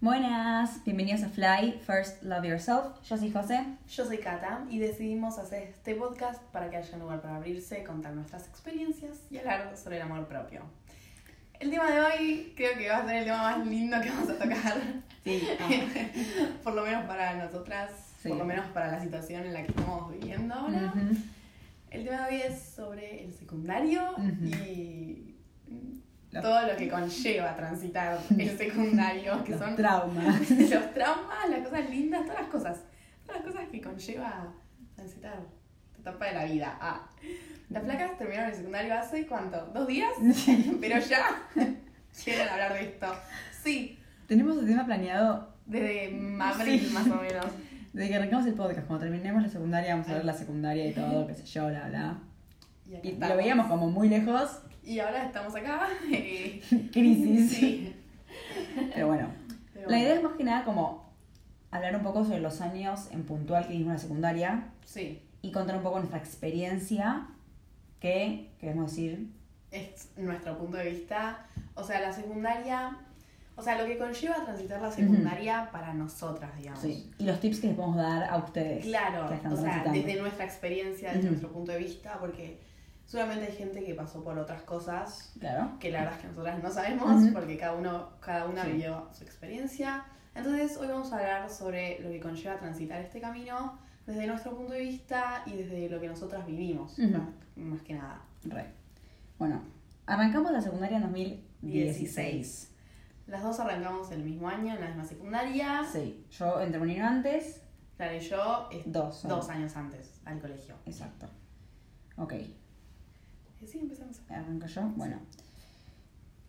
Buenas, bienvenidos a Fly, First Love Yourself. Yo soy José. Yo soy Kata y decidimos hacer este podcast para que haya lugar para abrirse, contar nuestras experiencias y hablar sobre el amor propio. El tema de hoy creo que va a ser el tema más lindo que vamos a tocar. Sí. por lo menos para nosotras, Sí. por lo menos para la situación en la que estamos viviendo ahora. El tema de hoy es sobre el secundario y Todo lo que conlleva transitar el secundario, que Los son traumas. los traumas, las cosas lindas, todas las cosas. Todas las cosas que conlleva transitar esta etapa de la vida. Ah, las flacas terminaron el secundario hace cuánto? ¿Dos días? Pero ya quieren hablar de esto. Sí, Tenemos el tema planeado desde abril Sí. más o menos. desde que arrancamos el podcast. Cuando terminemos la secundaria, vamos a ver la secundaria y todo, qué sé yo, bla, bla. Y, Y lo veíamos como muy lejos. Y ahora estamos acá. eh, Crisis. Sí. Pero bueno, Pero la bueno, idea es más que nada como hablar un poco sobre los años en puntual que vivimos en la secundaria Sí, y contar un poco nuestra experiencia que queremos decir. es nuestro punto de vista. O sea, la secundaria. O sea, lo que conlleva transitar la secundaria para nosotras, digamos. Sí. Y los tips que les podemos dar a ustedes. Claro, que están o sea, desde nuestra experiencia, desde Ujú. nuestro punto de vista, porque seguramente hay gente que pasó por otras cosas Claro. que la verdad es que nosotras no sabemos, porque cada uno, cada una Sí. vivió su experiencia. Entonces, hoy vamos a hablar sobre lo que conlleva transitar este camino desde nuestro punto de vista y desde lo que nosotras vivimos, más, más que nada. Re. Bueno, arrancamos la secundaria en 2016. Las dos arrancamos el mismo año en la misma secundaria. Sí, yo entré un año antes. Claro, y yo eh, Dos. dos años antes al colegio. Exacto. Ok, Sí, empezamos. arranco yo. Bueno,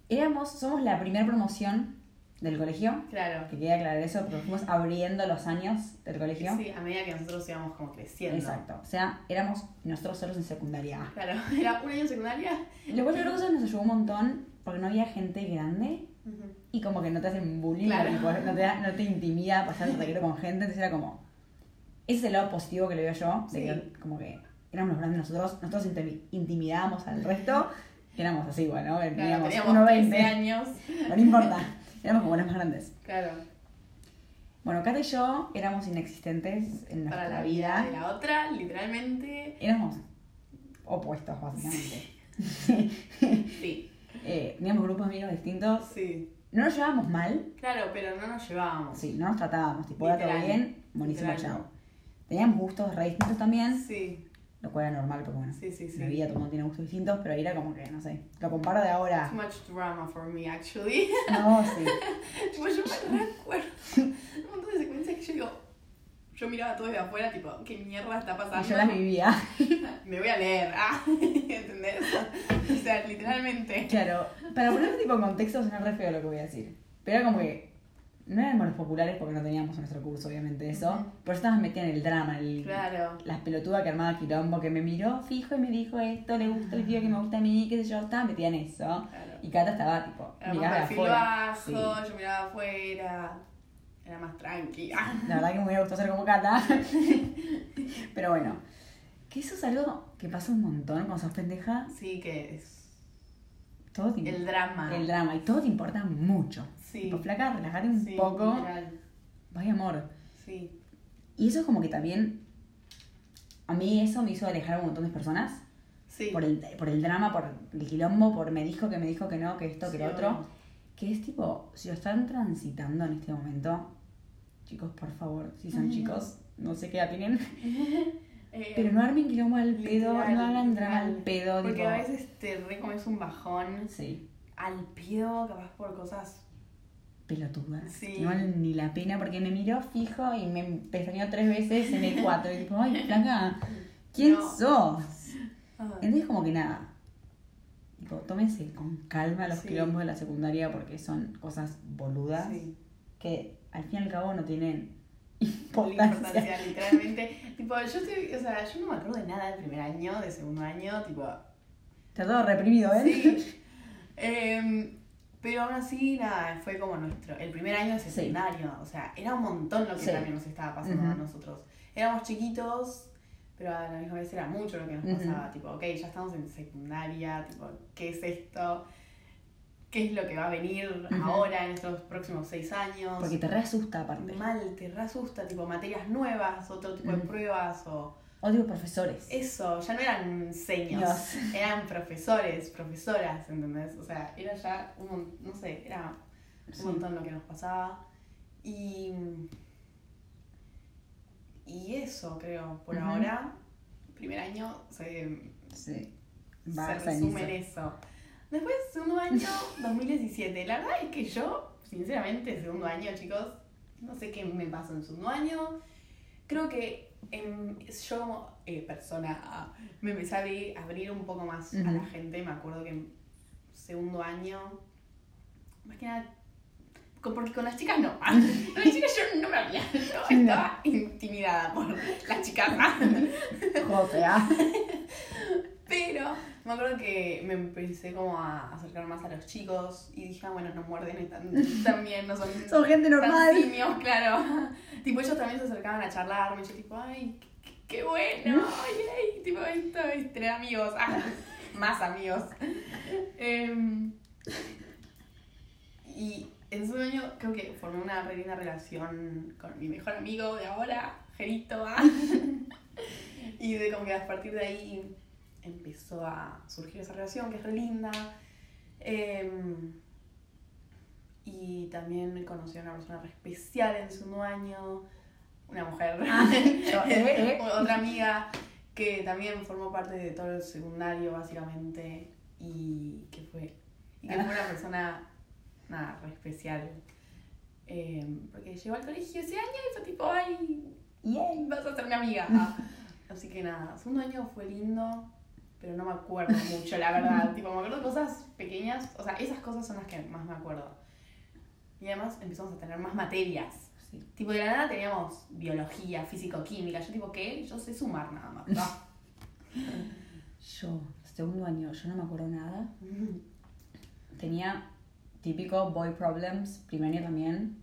éramos, somos la primera promoción del colegio. Claro. Que quería aclarar eso, pero fuimos abriendo los años del colegio. Sí, a medida que nosotros íbamos como creciendo. Exacto. O sea, éramos nosotros solos en secundaria. Claro, era un año en secundaria. Lo cual yo creo que eso nos ayudó un montón porque no había gente grande y como que no te hacen bullying, Claro. no, te, no te intimida pasar el recreo con gente, entonces era como... Ese es el lado positivo que le veo yo, de Sí. que como que éramos los grandes nosotros, nosotros intimi- intimidábamos al resto, éramos así, bueno, Claro, teníamos teníamos 13 1,20, años. no importa, éramos como los más grandes. Claro, Bueno, Cata y yo éramos inexistentes en nuestra para la vida la otra, literalmente. Éramos opuestos, básicamente. Sí, Eh, teníamos grupos de amigos distintos, sí. no nos llevábamos mal, Claro, pero no nos llevábamos. Sí, no nos tratábamos, tipo, era todo bien, buenísimo, chao. Teníamos gustos re distintos también, Sí, lo cual era normal, porque bueno, sí, sí. sí. la vida todo el mundo tiene gustos distintos, pero ahí era como que, no sé, lo comparo de ahora. Too much drama for me, actually. No, sí. tipo, yo me recuerdo un montón de secuencias que yo digo. Yo miraba todo desde afuera, tipo, ¿qué mierda está pasando? Y yo las vivía. Me voy a leer, ah, ¿entendés? O sea, literalmente. Claro, para poner tipo en contexto suena re feo lo que voy a decir. Pero era como que no éramos los populares porque no teníamos en nuestro curso, obviamente, eso. Ujú. Pero estábamos metida en el drama, el, Claro. las pelotudas que armaba quilombo, que me miró fijo y me dijo esto, le gusta el tío que me gusta a mí, qué sé yo, estaba metida en eso. Claro. Y Cata estaba tipo, Era miraba de más perfil afuera. bajo, Sí. yo miraba afuera. Era más tranquila. La verdad que me hubiera gustado ser como Cata. Pero bueno, que eso es algo que pasa un montón cuando sos pendeja. Sí, que es Todo te el drama. el drama y todo te importa mucho. Sí. Tipo, flaca, relájate un Sí, poco. Vaya amor. Sí. Y eso es como que también. A mí eso me hizo alejar a un montón de personas. Sí. Por el, por el drama, por el quilombo, por me dijo que me dijo que no, que esto, que lo otro. obvio. Que es tipo, si lo están transitando en este momento, chicos, por favor, si son chicos, no sé qué edad tienen, Eh, pero no armen quilombo al pedo, literal, no hagan drama al pedo. Porque tipo, a veces te recomes un bajón Sí, al pedo, capaz por cosas. Pelotudas. Sí. No ni la pena porque me miró fijo y me pestañeó tres veces en el 4. Y tipo, ay, flaca, ¿quién No. sos? Ah, Entonces, como que nada. Tipo, tómense con calma los Sí. quilombos de la secundaria porque son cosas boludas sí. que al fin y al cabo no tienen importancia. importancia, literalmente. tipo, yo estoy, o sea, yo no me acuerdo de nada del primer año, de segundo año, tipo, Está todo reprimido, ¿eh? Sí. Em, pero aún así, nada, fue como nuestro. El primer año de Sí. secundario. O sea, era un montón lo que Sí. también nos estaba pasando a nosotros. Éramos chiquitos, pero a la misma vez era mucho lo que nos pasaba. Tipo, ok, ya estamos en secundaria, tipo, ¿qué es esto? qué es lo que va a venir ahora en estos próximos seis años. Porque te re asusta aparte. Mal, te re asusta, tipo materias nuevas, otro tipo de pruebas o... O digo profesores. Eso, ya no eran seños, Dios. eran profesores, profesoras, ¿entendés? O sea, era ya un no sé, era un Sí. montón lo que nos pasaba. Y. Y eso, creo, por ahora, primer año se, Sí. se resume en eso. Después, segundo año, 2017. La verdad es que yo, sinceramente, segundo año, chicos, no sé qué me pasó en segundo año. Creo que em, yo como eh, persona me empecé a abrir, abrir un poco más a la gente. Me acuerdo que en segundo año, más que nada, con- porque con las chicas no. Con las chicas yo no me había, estaba intimidada por las chicas. Pero me acuerdo que me empecé como a acercar más a los chicos y dije, ah, bueno, no muerden también no son, Son gente tan normal. simios, claro. tipo, ellos también se acercaban a charlarme y yo tipo, ay, qué, qué bueno, ay, ay, tipo, esto es tener amigos, ah, más amigos. Em, y en su año creo que formé una re linda relación con mi mejor amigo de ahora, Gerito. ah. y de como que a partir de ahí empezó a surgir esa relación que es re linda. Em, y también conocí a una persona re especial en su segundo año, una mujer, yo, eh, eh. otra amiga que también formó parte de todo el secundario básicamente y que fue, y que fue una persona nada, re especial. Em, porque llegó al colegio ese año y fue tipo, ay, Yay. vas a ser mi amiga. Ah, Así que nada, segundo año fue lindo, pero no me acuerdo mucho, la verdad. tipo, me acuerdo de cosas pequeñas, o sea, esas cosas son las que más me acuerdo. Y además empezamos a tener más materias. Sí. Tipo, de la nada teníamos biología, físico-química. Yo tipo, ¿qué? Yo sé sumar nada más. Ah. Yo, segundo año, yo no me acuerdo nada. Tenía típico boy problems, primer año también.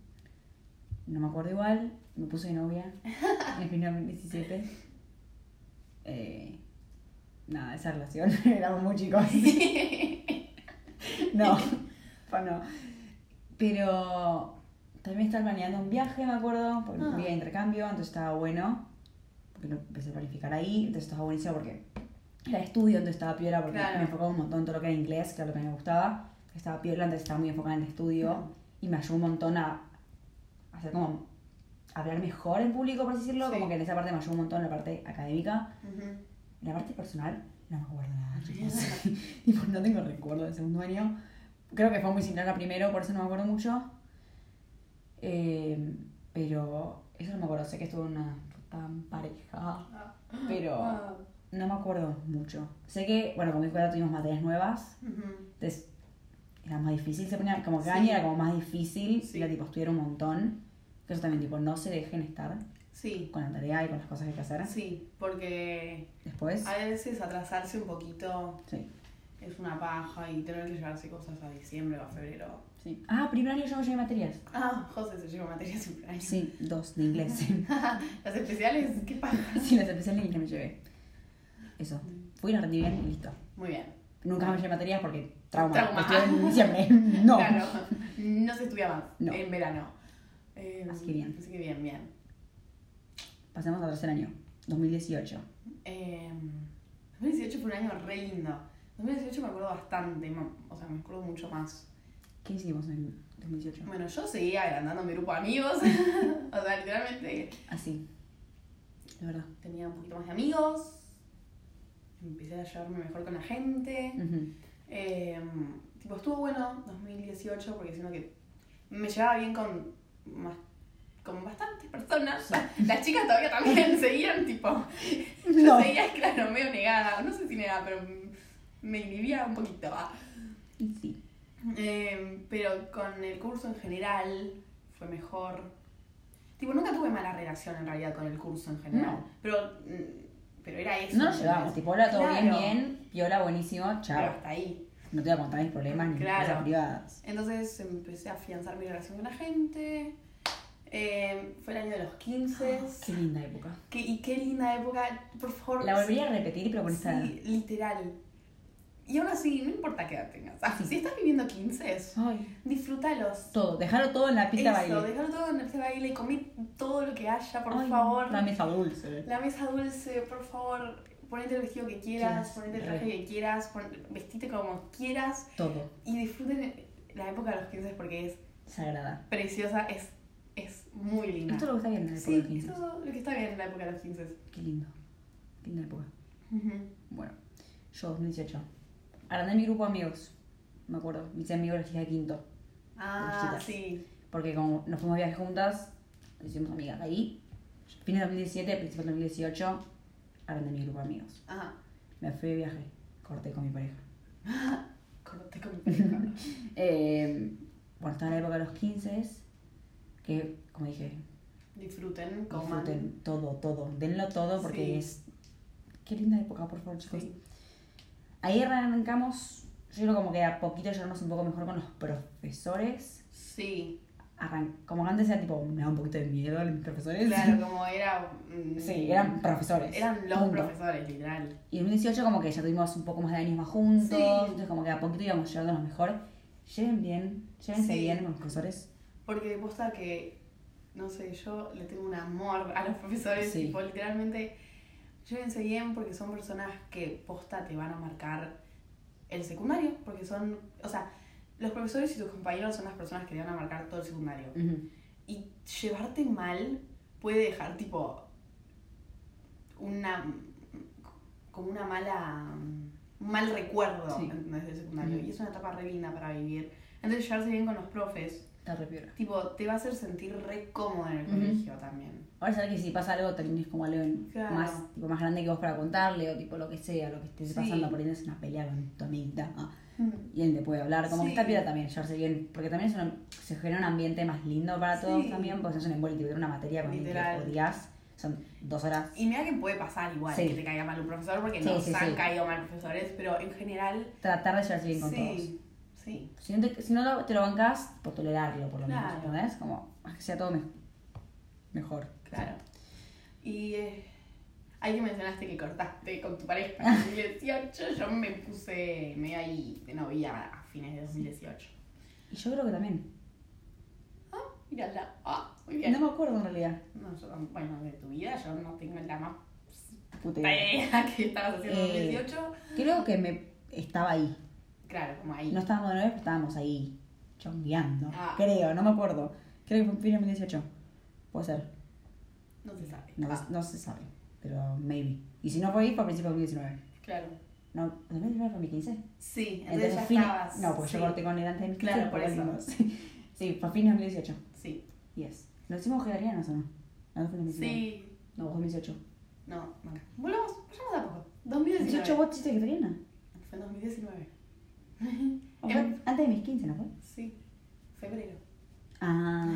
No me acuerdo igual, me puse de novia en el primer 2017. Eh, nada, esa relación, éramos muy chicos. No, pues no. Pero también estaba planeando un viaje, me acuerdo, porque Ah. fui a intercambio, entonces estaba bueno. Porque lo empecé a planificar ahí, entonces estaba buenísimo porque era estudio, entonces estaba piola porque Claro. me enfocaba un montón en todo lo que era inglés, que era lo que me gustaba. Estaba piola, entonces estaba muy enfocada en el estudio y me ayudó un montón a hacer como hablar mejor en público, por así decirlo, Sí. como que en esa parte me ayudó un montón la parte académica. La parte personal, no me acuerdo nada, chicos. tipo, no tengo recuerdo del segundo año. Creo que fue muy similar a primero, por eso no me acuerdo mucho. Eh, pero eso no me acuerdo, sé que estuve en una tan pareja, pero Ah. no me acuerdo mucho. Sé que, bueno, con mi escuela tuvimos materias nuevas, entonces era más difícil, se ponía, como que Sí. año era como más difícil, Sí. era tipo estudiar un montón. Que eso también, tipo, no se dejen estar Sí, con la tarea y con las cosas que hay que hacer. sí, porque Después, a veces atrasarse un poquito sí. es una paja y tener que llevarse cosas a diciembre o a febrero. sí. Ah, primer año yo no llevé materias. Ah, José se lleva materias siempre. Ay, Sí, dos de inglés. Las especiales, qué paja. sí, las especiales que me llevé. Eso. Fui, la rendí bien y listo. Muy bien. Nunca me llevé materias porque trauma. Trauma. Estuve en diciembre. No. Claro, no se estudia más No. en verano. Eh, Así que bien. Así que bien, bien. Pasemos al tercer año. 2018. Eh, 2018 fue un año re lindo. 2018 me acuerdo bastante, o sea, me acuerdo mucho más. ¿Qué hicimos en 2018? Bueno, yo seguía agrandando mi grupo de amigos. o sea, literalmente Así. De verdad. tenía un poquito más de amigos. Empecé a llevarme mejor con la gente. Eh, tipo, estuvo bueno 2018 porque siento que me llevaba bien con, más, con bastantes personas. Las chicas todavía también seguían, tipo. Yo No. seguía, claro, medio negada. No sé si negada, pero me inhibía un poquito. ah. Sí. Eh, pero con el curso en general fue mejor. Tipo, nunca tuve mala relación en realidad con el curso en general. No. Pero, mm, pero era eso. No nos llevamos. Tipo, hola, todo bien, Claro. bien. Piola, buenísimo. Pero Chao. hasta ahí. No te voy a contar mis problemas ni mis Claro. cosas privadas. Entonces empecé a afianzar mi relación con la gente. Eh, fue el año de los 15. Qué linda época. Qué- y qué linda época. Por favor. La volvería a repetir, pero con esta. Sí, literal. Y aún así, no importa qué edad tengas. Ah, Sí. Si estás viviendo 15, Ay, disfrútalos. todo, dejarlo todo en la pista Eso, baile. déjalo todo en el pista de baile, comí todo lo que haya, por Ay, favor. La mesa dulce. La mesa dulce, por favor, ponete el vestido que quieras, Sí, ponete el traje que quieras, pon- vestite como quieras Todo. y disfruten la época de los 15 porque es Sagrada. preciosa, es muy linda. Esto es lo que está bien en la época sí, de 15. eso es lo que está bien en la época de los 15. Qué lindo. Qué linda época. Bueno, yo, 2018. Agrandé mi grupo de amigos. Me acuerdo. Mis amigos los de quinto. Ah, sí. Porque como nos fuimos de viaje juntas, nos hicimos amigas. Ahí, fines de 2017, principios de 2018, agrandé mi grupo de amigos. Ajá. Me fui de viaje. Corté con mi pareja. Corté con mi pareja. Eh, bueno, estaba en la época de los 15, que, como dije, Disfruten, coman. disfruten todo, todo. Denlo todo porque Sí. es... Qué linda época, por favor, chicos. Sí. Ahí arrancamos, yo creo como que a poquito llevarnos un poco mejor con los profesores. Sí, Arran- como antes era tipo, me da un poquito de miedo a los profesores. claro, como era. mm, Sí, eran profesores. Eran los profesores, literal. Y en 2018 como que ya tuvimos un poco más de años más juntos, Sí. entonces como que a poquito íbamos llevándonos mejor. Lleven bien, llévense Sí. bien con los profesores. Porque posta que, no sé, yo le tengo un amor a los profesores, Sí. tipo, literalmente, llévense bien porque son personas que posta te van a marcar el secundario, porque son, o sea, los profesores y tus compañeros son las personas que te van a marcar todo el secundario. Y llevarte mal puede dejar, tipo, una, como una mala, un mal recuerdo, Sí. Del secundario. Y es una etapa re linda para vivir. Entonces, llevarse bien con los profes Está re piola. Tipo, te va a hacer sentir re cómodo en el Ujú. colegio también. Ahora sabes que si pasa algo tenés como algo en- Claro. más, tipo, más grande que vos para contarle o tipo lo que sea, lo que estés Sí. pasando, por ahí es una pelea con tu amiguita. ah, Mm. y él te puede hablar, como que está piola también, llevarse bien, porque también es una- se genera un ambiente más lindo para todos Sí. también, porque es un envuelto y ver una materia con el que Literal. odias, son dos horas. Y mira que puede pasar igual Sí. que te caiga mal un profesor, porque Sí, nos sí, han sí. caído mal profesores, pero en general. Tratar de llevarse bien con todos. sí, sí. Si no, te, si no lo- te lo bancas, por tolerarlo, por lo menos, Claro. ¿entendés? Como, haz que sea todo me- mejor. Claro. Y eh, hay que mencionaste que cortaste con tu pareja en 2018. Yo me puse medio ahí de novia a fines de 2018. Y yo creo que también. Ah, mírala. Ah, muy bien. No me acuerdo en realidad. No, yo, bueno, de tu vida yo no tengo la más Puta idea que estabas haciendo en Eh, 2018. Creo que me estaba ahí. Claro, como ahí. No estábamos de novia, pero estábamos ahí chongueando. Ah. Creo, no me acuerdo. Creo que fue en fin de 2018. Puede ser. No se sabe. No, Ah, no se sabe. Pero maybe. Y si no fue ahí, fue a principios de 2019. claro. No, 2019 fue 2015. Sí, entonces, ya fin- estabas. No, porque sí, yo corté con él antes de 2015. Claro, por eso. sí, fue a fines de 2018. Sí. Yes. ¿Nos hicimos vegetarianos o no? No, fue en 2019. Sí. No, fue en 2018. No, no. Volvamos, vayamos a poco. 2019. 2018 vos hiciste vegetariana. Fue en 2019. ¿O fue Em- antes de mis 15, ¿no fue? Sí. Febrero. Ah,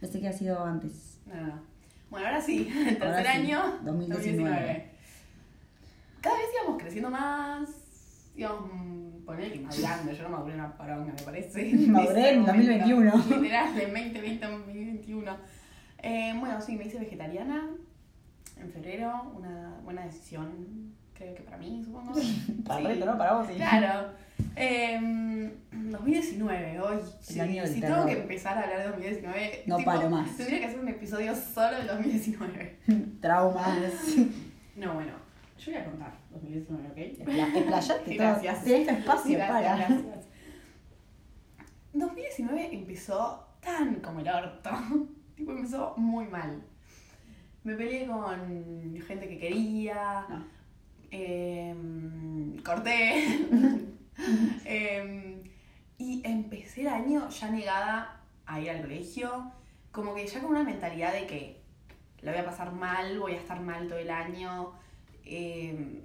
pensé que había sido antes. No, no, no. Bueno, ahora sí. El tercer Ahora sí, año. 2019. Cada vez íbamos creciendo más. Íbamos mm, poner madurando. Yo no maduré una paronga, me parece. Maduré en ese momento. 2021. Literal, en 2020, 2021. Eh, bueno, sí, me hice vegetariana en febrero. Una buena decisión, creo que para mí, supongo. Para Sí. el resto, ¿no? Para vos, sí. Claro. Eh, 2019, hoy. sí, año del si terror. tengo que empezar a hablar de 2019, No paro más. Tendría que hacer un episodio solo de 2019. Traumas. No, bueno, yo voy a contar 2019, ¿ok? Expla- Explayate. Gracias. Tienes tu espacio Gracias, para. gracias. 2019 empezó tan como el orto. tipo, empezó muy mal. Me peleé con gente que quería. No. em, corté. Em, y empecé el año ya negada a ir al colegio. Como que ya con una mentalidad de que la voy a pasar mal, voy a estar mal todo el año. em,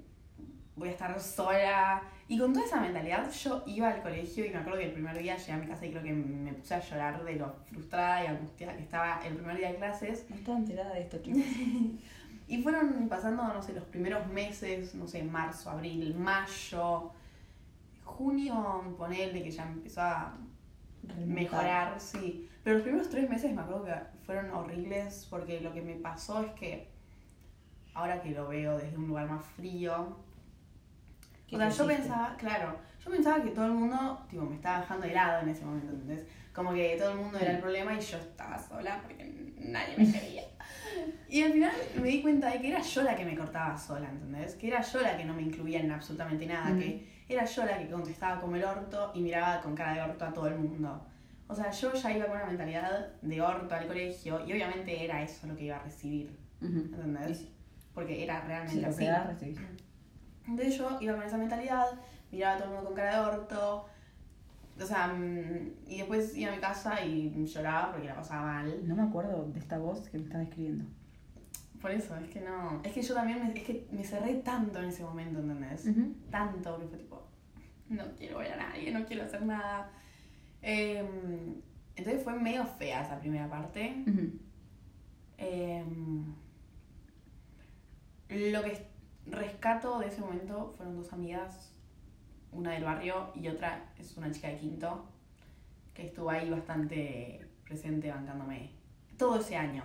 voy a estar sola. Y con toda esa mentalidad yo iba al colegio y me acuerdo que el primer día llegué a mi casa y creo que me puse a llorar de lo frustrada y angustiada que estaba el primer día de clases. No estaba enterada de esto, chicos. Y fueron pasando, no sé, los primeros meses, no sé, marzo, abril, mayo, junio, ponerle que ya empezó a mejorar, sí. Pero los primeros tres meses me acuerdo que fueron horribles porque lo que me pasó es que, ahora que lo veo desde un lugar más frío, O sea, yo pensaba, claro, yo pensaba que todo el mundo, tipo, me estaba dejando de lado en ese momento, ¿entendés? Como que todo el mundo era el problema y yo estaba sola porque nadie me quería. Y al final me di cuenta de que era yo la que me cortaba sola, ¿entendés? Que era yo la que no me incluía en absolutamente nada, Mm. que era yo la que contestaba como el orto y miraba con cara de orto a todo el mundo. O sea, yo ya iba con una mentalidad de orto al colegio y obviamente era eso lo que iba a recibir. ¿entendés? Sí, Porque era realmente sí, lo así. que das, recibís. Entonces yo iba con esa mentalidad, miraba a todo el mundo con cara de orto, o sea, mm, y después iba a mi casa y lloraba porque la pasaba mal. No me acuerdo de esta voz que me estás describiendo. Por eso, es que no, es que yo también, me, es que me cerré tanto en ese momento, ¿entendés? Ujú. Tanto que fue tipo, no quiero ver a nadie, no quiero hacer nada. Em, entonces fue medio fea esa primera parte. Em, lo que rescato de ese momento fueron dos amigas, una del barrio y otra es una chica de quinto, que estuvo ahí bastante presente bancándome todo ese año.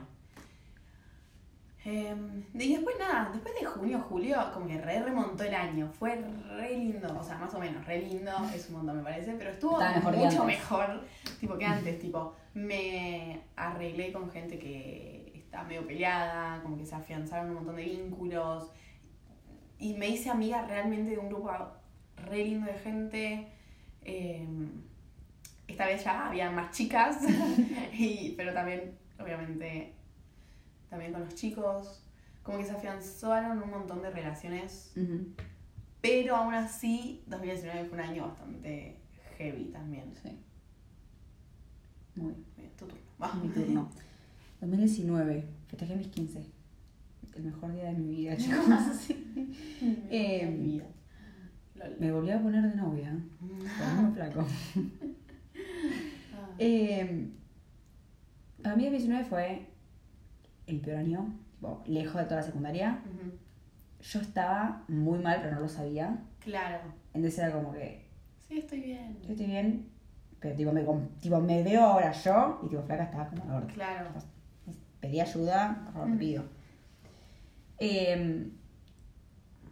Em, y después nada, después de junio, julio, como que re remontó el año. Fue re lindo, o sea, más o menos, re lindo, es un montón me parece, pero estuvo mejor mucho mejor tipo que antes, tipo, me arreglé con gente que está medio peleada, como que se afianzaron un montón de vínculos. Y me hice amiga realmente de un grupo re lindo de gente. Em, esta vez ya había más chicas, y, pero también, obviamente, también con los chicos. Como que se afianzaron un montón de relaciones, pero aún así 2019 fue un año bastante heavy también. Sí. Muy bien. Tu turno. Va. Mi turno. 2019. Festejé mis 15. El mejor día de mi vida, chicos. Sí. Eh, Mi vida. Me volví a poner de novia. Con un flaco. Eh, para mí 2019 fue el peor año. tipo, lejos de toda la secundaria. Yo estaba muy mal, pero no lo sabía. Claro. Entonces era como que, Sí, estoy bien. yo estoy bien, pero tipo me, tipo, me veo ahora yo y tipo flaca estaba como la gorda. Claro. Pedí ayuda, por favor, te Mm. pido. Eh,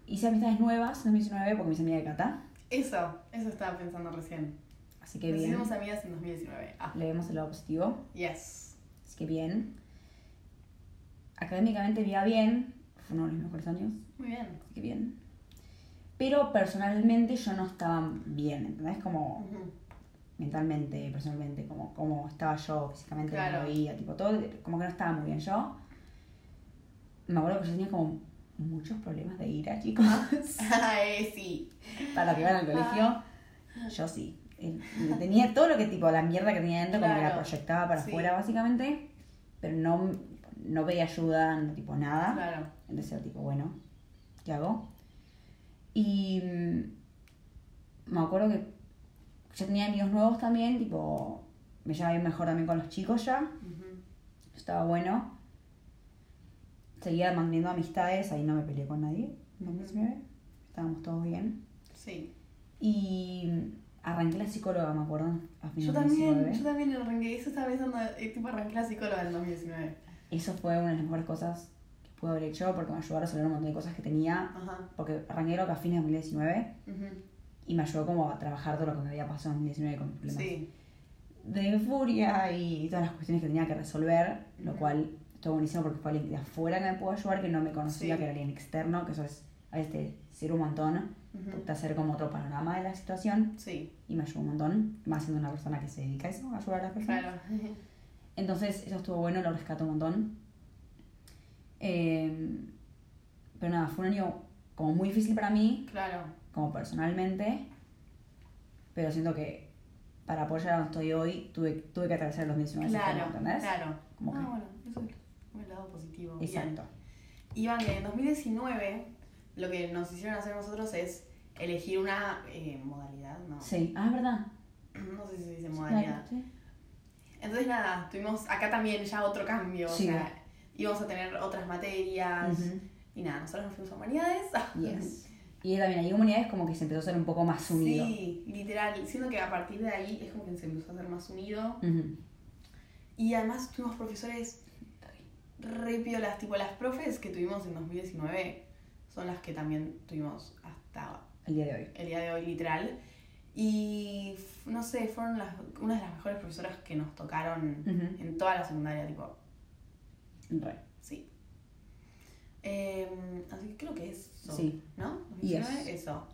hice amistades nuevas en 2019 porque me hice amiga de Cata. Eso, eso estaba pensando recién. Así que Nos bien. hicimos amigas en 2019. Ah, Le vemos el lado positivo. yes. Así que bien. Académicamente me iba bien. Fue uno de los mejores años. Muy bien. Así que bien. Pero personalmente yo no estaba bien, ¿entendés? Como mentalmente, personalmente, como, como estaba yo físicamente, Claro. veía, tipo todo, como que no estaba muy bien yo. Me acuerdo que yo tenía como muchos problemas de ira, chicos. Ay, sí. Para que iban al colegio, yo sí. Eh, Tenía todo lo que, tipo, la mierda que tenía dentro, como que la Claro. proyectaba para Sí. afuera, básicamente. Pero no, no pedía ayuda, no, tipo, nada. Claro. Entonces era tipo, bueno, ¿qué hago? Y mm, me acuerdo que yo tenía amigos nuevos también, tipo, me llevaba bien mejor también con los chicos ya, Ujú. estaba bueno. Seguía manteniendo amistades, ahí no me peleé con nadie, en 2019, estábamos todos bien. Sí. Y arranqué la psicóloga, me acuerdo, a Yo también, 2019. yo también arranqué. Eso estaba pensando, eh, tipo, arranqué la psicóloga en 2019. Eso fue una de las mejores cosas que pude haber hecho porque me ayudó a resolver un montón de cosas que tenía, Ajá. porque arranqué creo que a fines de 2019. Ujú. y me ayudó como a trabajar todo lo que me había pasado en 2019 con problemas Sí. de furia y todas las cuestiones que tenía que resolver, lo cual estuvo buenísimo porque fue alguien de afuera que me pudo ayudar, que no me conocía, Sí. que era alguien externo, que eso es a veces sirve un montón, Ujú. porque te hacer como otro panorama de la situación Sí. y me ayudó un montón, más siendo una persona que se dedica a eso, a ayudar a las personas. Claro. Entonces, eso estuvo bueno, lo rescato un montón. Eh, pero nada, fue un año como muy difícil para mí, Claro. como personalmente, pero siento que para apoyar a donde estoy hoy tuve, tuve que atravesar los 2019 de esa Claro. ¿entendés? Claro. Como ah, que- bueno, positivo. Bien. Exacto. Iván, en 2019 lo que nos hicieron hacer nosotros es elegir una eh, modalidad, ¿no? Sí, ah, es verdad. No sé si se dice modalidad. sí. Entonces nada, tuvimos acá también ya otro cambio, Sí. o sea, íbamos a tener otras materias y nada, nosotros nos fuimos a humanidades. Yes. Y también hay humanidades como que se empezó a ser un poco más unido. Sí, literal, siento que a partir de ahí es como que se empezó a hacer más unido y además tuvimos profesores re piolas, tipo las profes que tuvimos en 2019 son las que también tuvimos hasta El día de hoy. el día de hoy, literal. Y no sé, fueron las, una de las mejores profesoras que nos tocaron en toda la secundaria, tipo, Re. sí. Em, así que creo que eso. Sí. ¿No? Yes. 2019, Eso.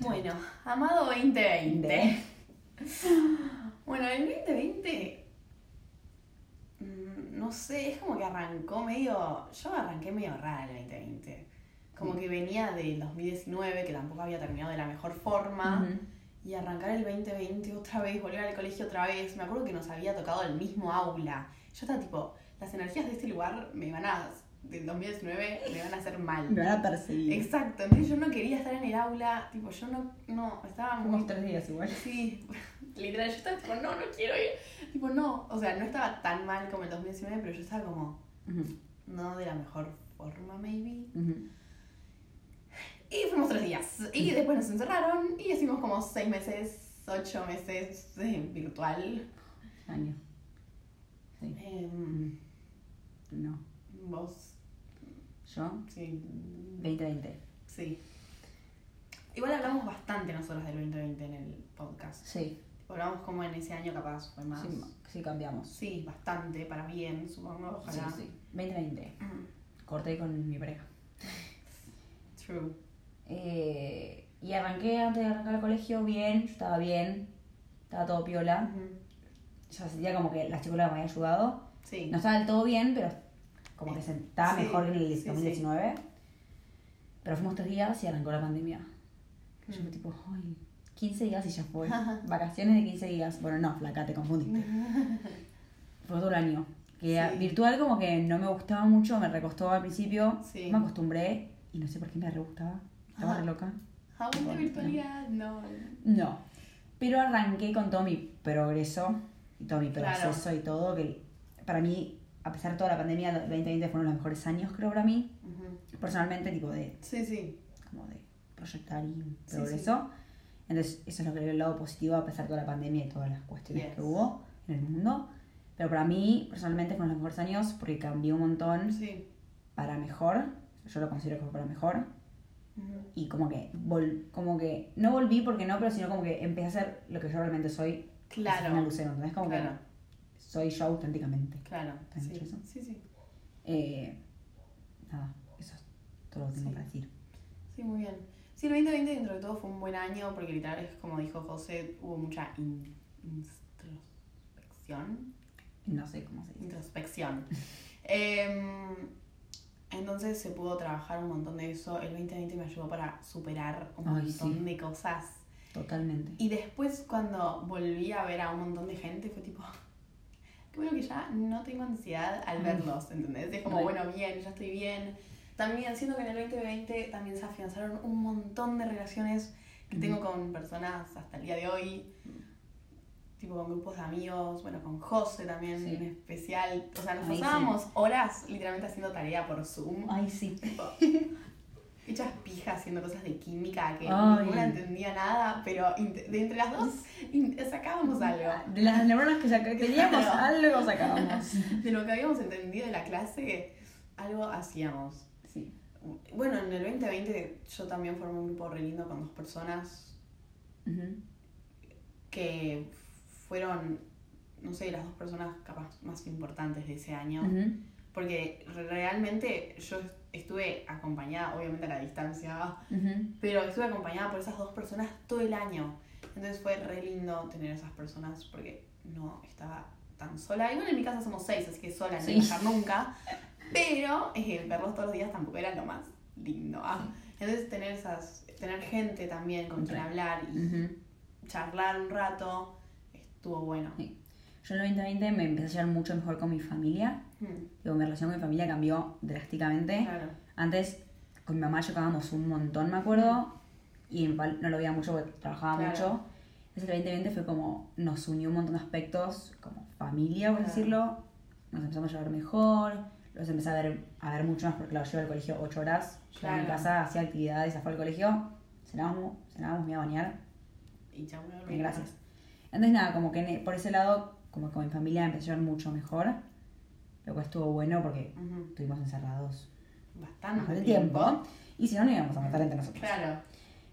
Bueno, amado 2020. De- Bueno, el 2020, mm, no sé, es como que arrancó medio, yo arranqué medio rara el 2020. Como que venía del 2019, que tampoco había terminado de la mejor forma, y arrancar el 2020 otra vez, volver al colegio otra vez. Me acuerdo que nos había tocado el mismo aula. Yo estaba tipo, las energías de este lugar me van a, del 2019, me van a hacer mal. Me van a perseguir. Exacto, entonces yo no quería estar en el aula, tipo, yo no, no, estaba muy Fuimos tres días igual. Sí, literal, yo estaba tipo, no, no quiero ir. Tipo, no, o sea, no estaba tan mal como el 2019, pero yo estaba como, no de la mejor forma, maybe. Y fuimos tres días. Y después nos encerraron y hicimos como seis meses, ocho meses eh, virtual. Año. Sí. Em, No. vos, Yo, sí, 2020. sí. Igual hablamos bastante nosotros del 2020 en el podcast. Sí. Hablamos como en ese año capaz, fue más. Sí, sí cambiamos. Sí, bastante, para bien, supongo, Sí, ojalá. sí. 2020. Mm, Corté con mi pareja. True. Eh, y arranqué antes de arrancar el colegio bien, yo estaba bien, estaba todo piola. Ujú. Yo sentía como que la psicóloga me había ayudado. Sí. No estaba del todo bien, pero como que se estaba Sí, mejor que en el sí, sí. 2019. Pero fuimos tres días y arrancó la pandemia. Yo Mm. fue tipo, ay, 15 días y ya fue. Vacaciones de 15 días. Bueno, no, flaca, te confundiste. Fue todo el año. Que virtual como que no me gustaba mucho, me recostó al principio. Sí. Me acostumbré y no sé por qué me re gustaba. Estaba Ajá. re loca. Aguante Bueno, virtualidad, no. No. Pero arranqué con todo mi progreso y todo mi Claro. proceso y todo. Que para mí, a pesar de toda la pandemia, el 2020 fueron los mejores años, creo, para mí. Ujú. Personalmente, tipo de, Sí, sí. como de proyectar y Sí, progreso. Entonces, eso es lo que veo el lado positivo a pesar de toda la pandemia y todas las cuestiones Yes. que hubo en el mundo. Pero para mí, personalmente, fueron los mejores años porque cambió un montón Sí. para mejor. Yo lo considero que fue para mejor. Ujú. y como que vol- como que no volví porque no pero sino como que empecé a ser lo que yo realmente soy Claro. lucero entonces como Claro. que soy yo auténticamente Claro. ¿Te han Sí. eso? sí, sí. Eh, nada eso es todo lo que tengo Sí. para decir Sí, muy bien. Sí, el 2020 dentro de todo fue un buen año porque literal es como dijo José, hubo mucha in- introspección. no sé cómo se dice Introspección. Em, entonces se pudo trabajar un montón de eso. El 2020 me ayudó para superar un Ay, montón sí. de cosas. totalmente Y después cuando volví a ver a un montón de gente fue tipo, qué bueno que ya no tengo ansiedad al Mm. verlos, ¿entendés? Es como, bueno, bien, ya estoy bien. También siento que en el 2020 también se afianzaron un montón de relaciones que tengo con personas hasta el día de hoy. Tipo con grupos de amigos, bueno, con José también Sí. en especial. O sea, nos Ay, sí. pasábamos horas literalmente haciendo tarea por Zoom. ay sí hechas pijas haciendo cosas de química que Ay. ninguna entendía nada, pero de entre las dos sacábamos algo. de las neuronas que que teníamos algo sacábamos De lo que habíamos entendido de la clase, algo hacíamos. sí Bueno, en el 2020 yo también formé un grupo re lindo con dos personas que fueron, no sé, las dos personas capaz más importantes de ese año. Porque re- realmente yo estuve acompañada, obviamente a la distancia, Ujú. pero estuve acompañada por esas dos personas todo el año. Entonces fue re lindo tener esas personas porque no estaba tan sola. Igual en mi casa somos seis, así que sola no Sí. estar nunca. Pero eh, verlos todos los días tampoco era lo más lindo. ah. Entonces tener esas, tener gente también con quien hablar y charlar un rato estuvo bueno. Sí. yo en el 2020 me empecé a llevar mucho mejor con mi familia Mm, Digo, mi relación con mi familia cambió drásticamente claro. Antes con mi mamá chocábamos un montón, me acuerdo, y no lo veía mucho porque trabajaba Claro. mucho. Entonces el 2020 fue como, nos unió un montón de aspectos, como familia, por Claro. decirlo. Nos empezamos a llevar mejor, los empecé a ver, a ver mucho más porque claro, yo iba al colegio 8 horas, llegaba a mi casa, hacía actividades, afuera del colegio, cenábamos, cenábamos, me iba a bañar, Y chau, gracias. Entonces nada, como que en- por ese lado, como que con mi familia me empecé a llevar mucho mejor, lo cual estuvo bueno porque Ujú. estuvimos encerrados Bastante tiempo. Y si no, no íbamos a matar entre nosotros. Claro.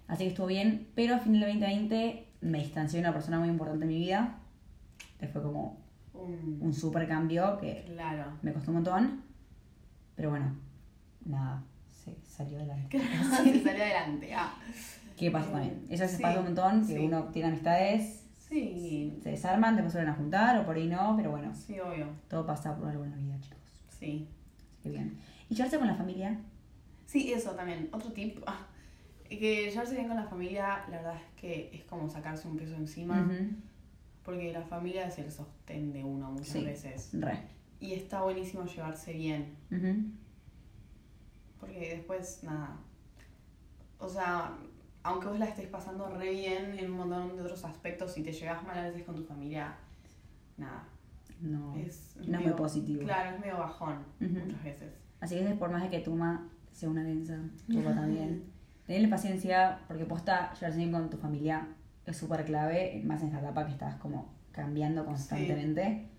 Así que estuvo bien, pero a fin del 2020 me distancié de una persona muy importante en mi vida. Que fue como Un... un super cambio que Claro. me costó un montón. Pero bueno, nada, se salió adelante. Claro, se salió adelante. Ah. ¿Qué pasa también? Eso se Sí, pasa un montón, que sí. uno tiene amistades, Sí, se desarman, después se vuelven a juntar o por ahí no, pero bueno, sí, obvio. todo pasa por algo en la vida, chicos. Sí. Así que bien. ¿Y llevarse con la familia? Sí, eso también. Otro tip. ah, que llevarse bien con la familia, la verdad es que es como sacarse un peso encima. Porque la familia es el sostén de uno muchas Sí. veces. Re. Y está buenísimo llevarse bien. Porque después, nada. O sea, aunque vos la estés pasando re bien en un montón de otros aspectos, si te llevas mal a veces con tu familia, nada. No, Es, no es muy positivo. Claro, es medio bajón Ujú. muchas veces. Así que por más de que Tuma sea una densa, Tupa también. Tenle paciencia, porque posta llevarse bien con tu familia es súper clave, más en esta etapa que estás como cambiando constantemente.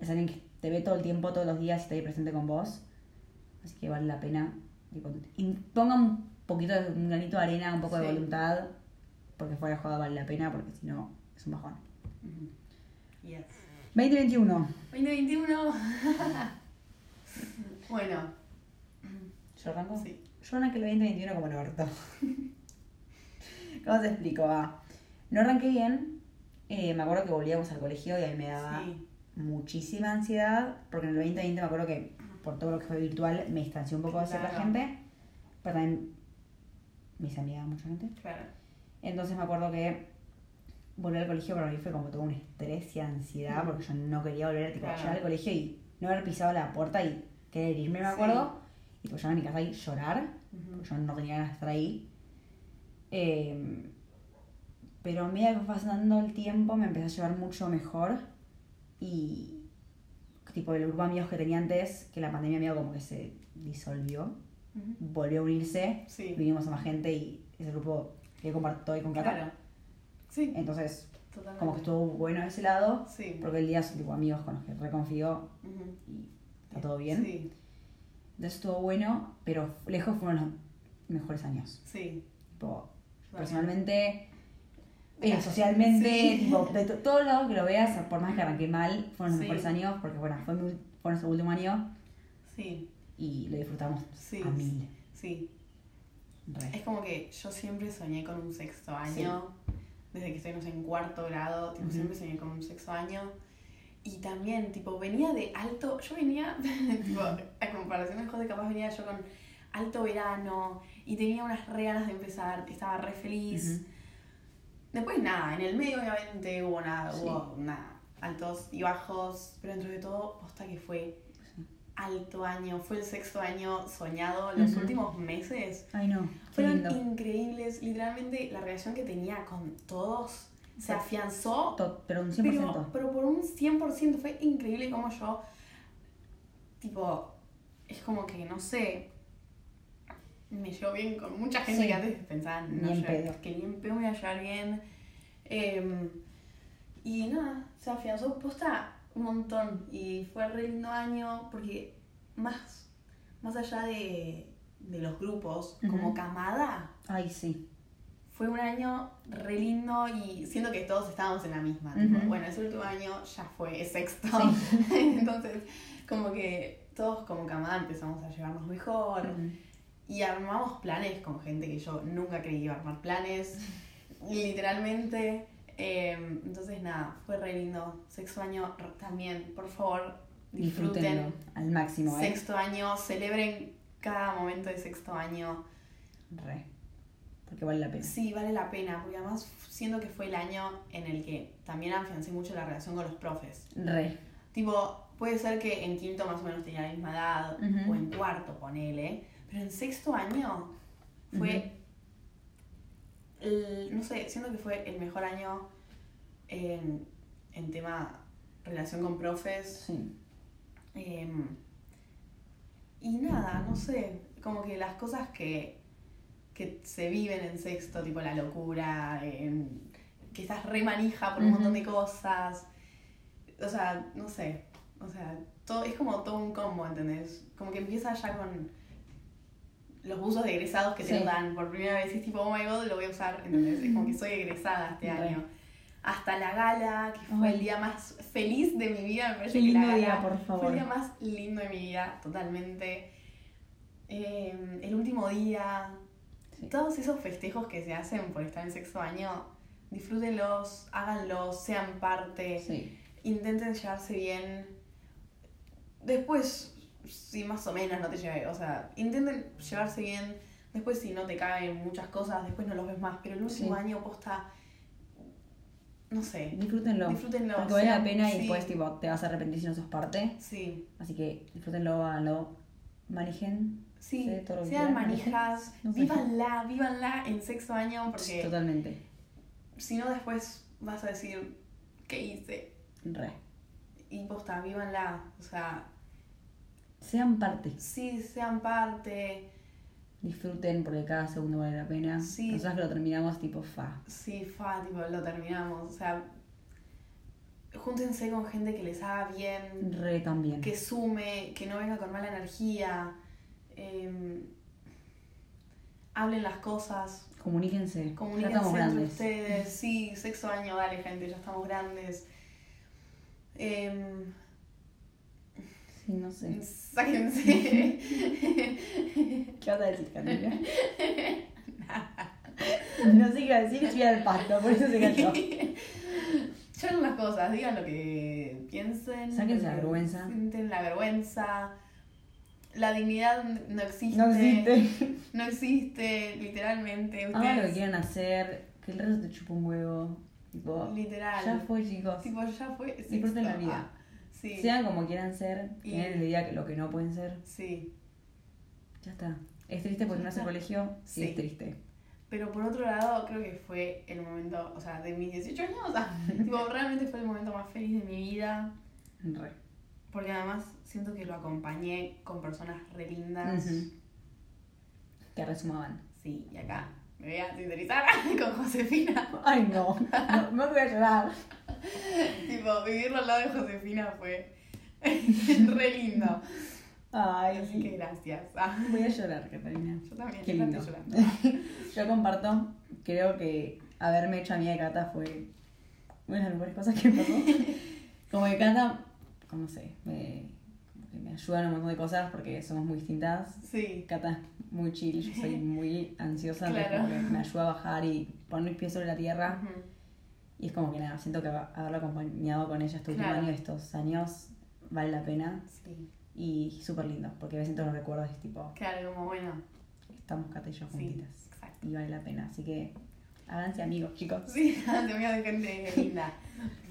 Es alguien que te ve todo el tiempo, todos los días y está ahí presente con vos. Así que vale la pena. tipo, in- ponga un poquito de un granito de arena, un poco de voluntad, porque fuera joda vale la pena, porque si no es un bajón. Yes. 2021. 2021. bueno, ¿Yo arranco? sí. Yo arranqué el 2021 como el orto. ¿Cómo te explico? Va. No arranqué bien. Eh, me acuerdo que volvíamos al colegio y a mí me daba Sí. muchísima ansiedad. Porque en el 2020 me acuerdo que por todo lo que fue virtual me distancié un poco de cierta Claro. gente. Pero también me hice amiga de mucha gente. Claro. Entonces me acuerdo que volver al colegio para mí fue como todo un estrés y ansiedad porque yo no quería volver tipo, Claro. llegar al colegio y no haber pisado la puerta y querer irme, me Sí. acuerdo. Y pues llegar a mi casa y llorar porque yo no tenía ganas de estar ahí. Eh, pero a medida que fue pasando el tiempo me empecé a llevar mucho mejor y tipo el grupo de amigos que tenía antes, que la pandemia medio como que se disolvió, Volvió a unirse, Sí. vinimos a más gente y ese grupo que comparto hoy con Cata. Claro. Sí, Entonces, totalmente. como que estuvo bueno ese lado, Sí. porque el día son tipo amigos con los que reconfío y está todo bien. Sí, Entonces estuvo bueno, pero lejos fueron los mejores años. sí. Tipo, personalmente, eh, socialmente, sí. tipo, de to- todos lados que lo veas, por más que arranqué mal, fueron los Sí. mejores años, porque bueno, fue, mi, fue nuestro último año Sí, y lo disfrutamos Sí. a mil. sí. Re. Es como que yo siempre soñé con un sexto año. Desde que estoy, no sé, en cuarto grado, tipo, siempre soñé con un sexto año. Y también, tipo, venía de alto. Yo venía, tipo, a comparación de José, capaz venía yo con alto verano y tenía unas re ganas de empezar, estaba re feliz. Después nada, en el medio obviamente hubo nada, Sí. hubo nada, altos y bajos, pero dentro de todo, posta que fue. Alto año, fue el sexto año soñado, los últimos meses Ay no, fueron lindo. increíbles, literalmente la relación que tenía con todos se afianzó, pero un 100%. pero, pero por un 100%, fue increíble como yo, tipo, es como que, no sé, me llevo bien con mucha gente Sí. que antes pensaba, no, en yo- pedo. que ni en pedo me iba a llevar bien. Eh, y nada, se afianzó posta un montón y fue re lindo año porque más, más allá de, de los grupos, como camada, Ay, sí. fue un año re lindo y siento que todos estábamos en la misma. tipo, bueno, ese último año ya fue sexto. Sí. Entonces, como que todos como camada empezamos a llevarnos mejor y armamos planes con gente que yo nunca creí iba a armar planes. literalmente. Eh, entonces, nada, fue re lindo. Sexto año también, por favor, Disfrútenlo disfruten. al máximo, ¿eh? Sexto año, celebren cada momento de sexto año. Re. Porque vale la pena. Sí, vale la pena, porque además siento que fue el año en el que también afiancé mucho la relación con los profes. Re. Tipo, puede ser que en quinto más o menos tenía la misma edad, o en cuarto, ponele, pero en sexto año fue, el- no sé, siento que fue el mejor año en, en tema relación con profes. Sí. Em, y nada, no sé, como que las cosas que, que se viven en sexto, tipo la locura, que estás re manija por un montón de cosas. O sea, no sé. O sea, todo, es como todo un combo, ¿entendés? Como que empieza ya con los buzos de egresados que te Sí. lo dan por primera vez. Es tipo, oh my god, lo voy a usar. ¿entendés? Es como que soy egresada este Re. año. Hasta la gala, que fue Ay. el día más feliz de mi vida. Me parece Qué que la gala día, por Fue el favor. día más lindo de mi vida, totalmente. Eh, el último día, Sí. todos esos festejos que se hacen por estar en sexto año, disfrútenlos, háganlos, sean parte, Sí. intenten llevarse bien. Después, si más o menos no te lleve, o sea, intenten llevarse bien. Después, si no te caen muchas cosas, después no los ves más. Pero el último Sí. año, posta, no sé, Disfrútenlo. disfrútenlo. Porque vale la pena y después tipo, te vas a arrepentir si no sos parte. Sí, Así que disfrútenlo, háganlo. Manejen. Sí, Sí, todo sean manijas, no sé. vívanla, vívanla en sexto año, porque Totalmente. si no después vas a decir, ¿qué hice? Re. Y posta, vívanla, o sea, Sean parte. sí, sean parte, Disfruten porque cada segundo vale la pena. Sí. Nosotros que lo terminamos tipo fa. sí, fa, tipo, lo terminamos, o sea, júntense con gente que les haga bien, Re también. que sume, que no venga con mala energía, em, hablen las cosas, Comuníquense. ya Comuníquense estamos entre grandes. ustedes. Sí, sexto año, dale gente, ya estamos grandes. Em, Sí, no sé. sáquense. ¿Qué vas a decir, Camila? no sé qué iba a decir, estoy al pasto, por eso se cayó. Lloren las cosas, digan lo que piensen. Sáquense la vergüenza. Sienten la vergüenza. La dignidad no existe. No existe. No existe, literalmente. Hagan lo que Ustedes, quieran hacer, que el resto te chupa un huevo. Tipo, literal. ya fue, chicos. Tipo, ya fue. Disfruten la vida. Ah, sí. Sean como quieran ser, Y- tienen la idea que lo que no pueden ser. Sí. Ya está. Es triste porque no el colegio, sí, Sí. es triste. Pero por otro lado, creo que fue el momento, o sea, de mis 18 años, o sea, tipo, realmente fue el momento más feliz de mi vida. Re. Porque además siento que lo acompañé con personas re lindas. Ujú. Que resumaban. Sí, y acá me voy a sincerizar con Josefina. Ay, no. No, no voy a llorar. tipo, vivirlo al lado de Josefina fue re lindo. Ay, Así que gracias. Ah, Voy a llorar, Catalina. yo también, Qué yo lindo. estoy llorando. Yo comparto, creo que haberme hecho amiga de Cata fue una de las mejores cosas que me pasó. Como que Cata, como sé, me ayuda en un montón de cosas porque somos muy distintas. Sí, Cata es muy chill, yo soy muy ansiosa, Claro. que me ayuda a bajar y poner mis pies sobre la tierra. Y es como que nada, siento que haberlo acompañado con ella este último Claro. año, estos años, vale la pena. sí. Y súper lindo, porque a veces todos los recuerdos es tipo, Claro, como bueno. estamos Cata y yo Sí, juntitas. exacto. Y vale la pena, así que háganse amigos, chicos. Sí, te voy a de gente linda.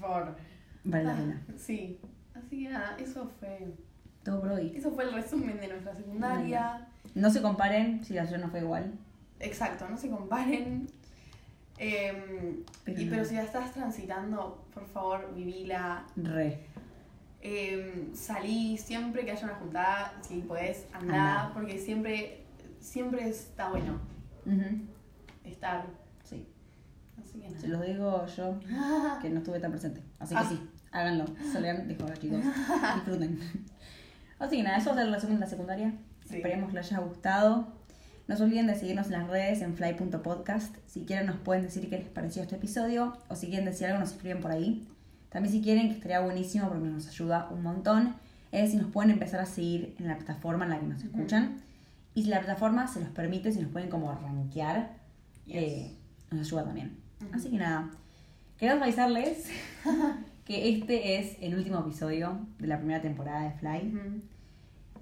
Por favor. Vale la Ah, pena. Sí. Así que nada, eso fue. Todo Brody. Eso fue el resumen de nuestra secundaria. No se comparen si la suya no fue igual. Exacto, no se comparen. Em, Pero y, no. pero si la estás transitando, por favor, vivila. Re. Em, salí siempre que haya una juntada, si podés, andá, Andá. porque siempre, siempre está bueno estar. Sí. Así que Se nada. los digo yo, que no estuve tan presente. Así que Ah. sí, háganlo. Salgan de chicos. Disfruten. Así que nada, eso va a ser el resumen de la secundaria. Sí. Esperemos que les haya gustado. No se olviden de seguirnos en las redes en fly.podcast. Si quieren nos pueden decir qué les pareció este episodio o si quieren decir algo nos escriben por ahí. También si quieren, que estaría buenísimo porque nos ayuda un montón, es si nos pueden empezar a seguir en la plataforma en la que nos escuchan. Y si la plataforma se los permite, si nos pueden como rankear, Yes. eh, nos ayuda también. Ujú. Así que nada, queremos avisarles que este es el último episodio de la primera temporada de Fly. Ujú.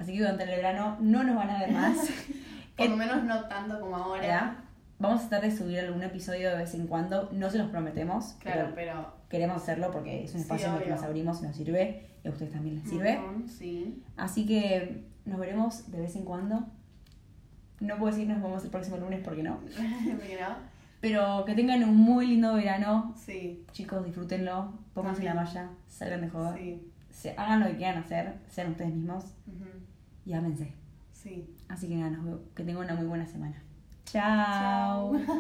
Así que durante el verano no nos van a ver más. Por lo menos no tanto como ahora. Vamos a tratar de subir algún episodio de vez en cuando. No se los prometemos, Claro, pero pero. queremos hacerlo porque es un Sí, espacio en el que nos abrimos y nos sirve. Y a ustedes también les sirve. Sí. Así que nos veremos de vez en cuando. No puedo decir nos vemos el próximo lunes porque no. Pero, Pero que tengan un muy lindo verano. sí. Chicos, disfrútenlo. Pónganse la malla. Salgan de joda. Sí. Se, hagan lo que quieran hacer. Sean ustedes mismos. Ujú, Y. Sí. Así que nada, nos veo. que tengan una muy buena semana. Chao. Chao.